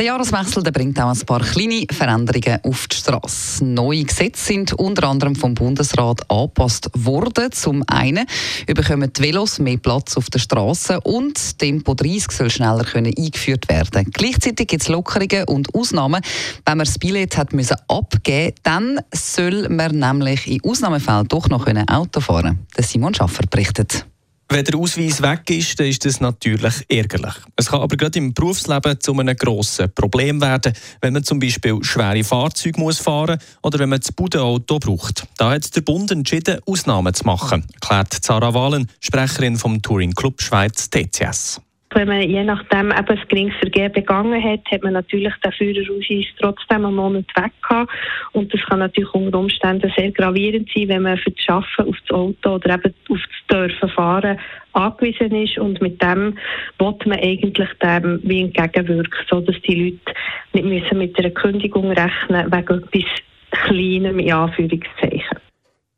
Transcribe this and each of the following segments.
Der Jahreswechsel der bringt auch ein paar kleine Veränderungen auf die Straße. Neue Gesetze sind unter anderem vom Bundesrat angepasst worden. Zum einen bekommen die Velos mehr Platz auf der Straße und Tempo 30 soll schneller können eingeführt werden. Gleichzeitig gibt es Lockerungen und Ausnahmen. Wenn man das Billett hat müssen abgeben, dann soll man nämlich in Ausnahmefällen doch noch Auto fahren. können. Simon Schaffer berichtet. Wenn der Ausweis weg ist, dann ist das natürlich ärgerlich. Es kann aber gerade im Berufsleben zu einem grossen Problem werden, wenn man zum Beispiel schwere Fahrzeuge muss fahren oder wenn man das Budenauto braucht. Da hat der Bund entschieden, Ausnahmen zu machen, erklärt Sarah Wahlen, Sprecherin vom Touring Club Schweiz TCS. Wenn man je nachdem eben ein geringes Vergehen begangen hat, hat man natürlich den Führerausweis trotzdem einen Monat weg gehabt. Und das kann natürlich unter Umständen sehr gravierend sein, wenn man für das Arbeiten auf das Auto oder eben auf das Dürfen fahren angewiesen ist. Und mit dem will man eigentlich dem wie entgegenwirken, sodass die Leute nicht müssen mit einer Kündigung rechnen wegen etwas Kleinem, in Anführungszeichen.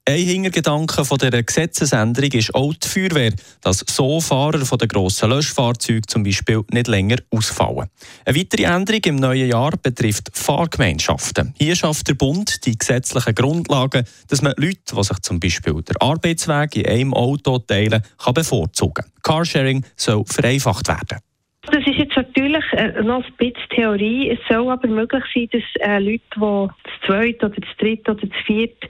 Ein Hintergedanke von dieser Gesetzesänderung ist auch die Feuerwehr, dass so Fahrer von den grossen Löschfahrzeugen zum Beispiel nicht länger ausfallen. Eine weitere Änderung im neuen Jahr betrifft Fahrgemeinschaften. Hier schafft der Bund die gesetzlichen Grundlagen, dass man Leute, die sich zum Beispiel der Arbeitsweg in einem Auto teilen, kann bevorzugen. Carsharing soll vereinfacht werden. Das ist jetzt natürlich äh, noch ein bisschen Theorie. Es soll aber möglich sein, dass äh, Leute, die das zweite oder das dritte oder das vierte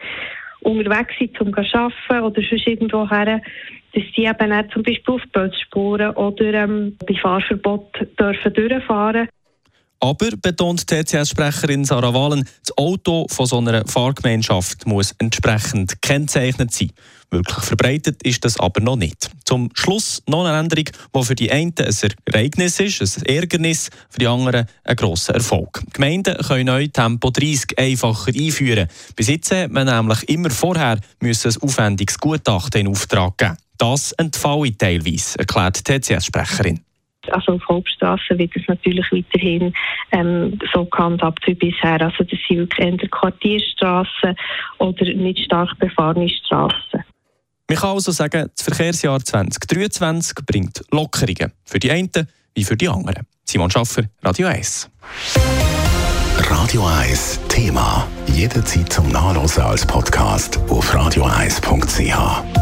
unterwegs sind, um zu arbeiten oder sonst irgendwo her, dass die eben auch zum Beispiel auf Bötsspuren oder ähm, bei Fahrverbot dürfen durchfahren aber, betont TCS-Sprecherin Sarah Wahlen, das Auto von so einer Fahrgemeinschaft muss entsprechend gekennzeichnet sein. Wirklich verbreitet ist das aber noch nicht. Zum Schluss noch eine Änderung, die für die einen ein Ereignis ist, ein Ärgernis, für die anderen ein grosser Erfolg. Gemeinden können neu Tempo 30 einfacher einführen. Bis jetzt hat man nämlich immer vorher müssen ein aufwendiges Gutachten in Auftrag geben. Das entfalle teilweise, erklärt TCS-Sprecherin. Also auf Hauptstraßen wird es natürlich weiterhin ähm, so gehandhabt wie bisher. Also das sind wirklich eher Quartierstraßen oder nicht stark befahrene Straßen. Man kann also sagen, das Verkehrsjahr 2023 bringt Lockerungen. Für die einen wie für die anderen. Simon Schaffer, Radio 1. Radio 1 Thema. Jederzeit zum Nachlesen als Podcast auf radio1.ch.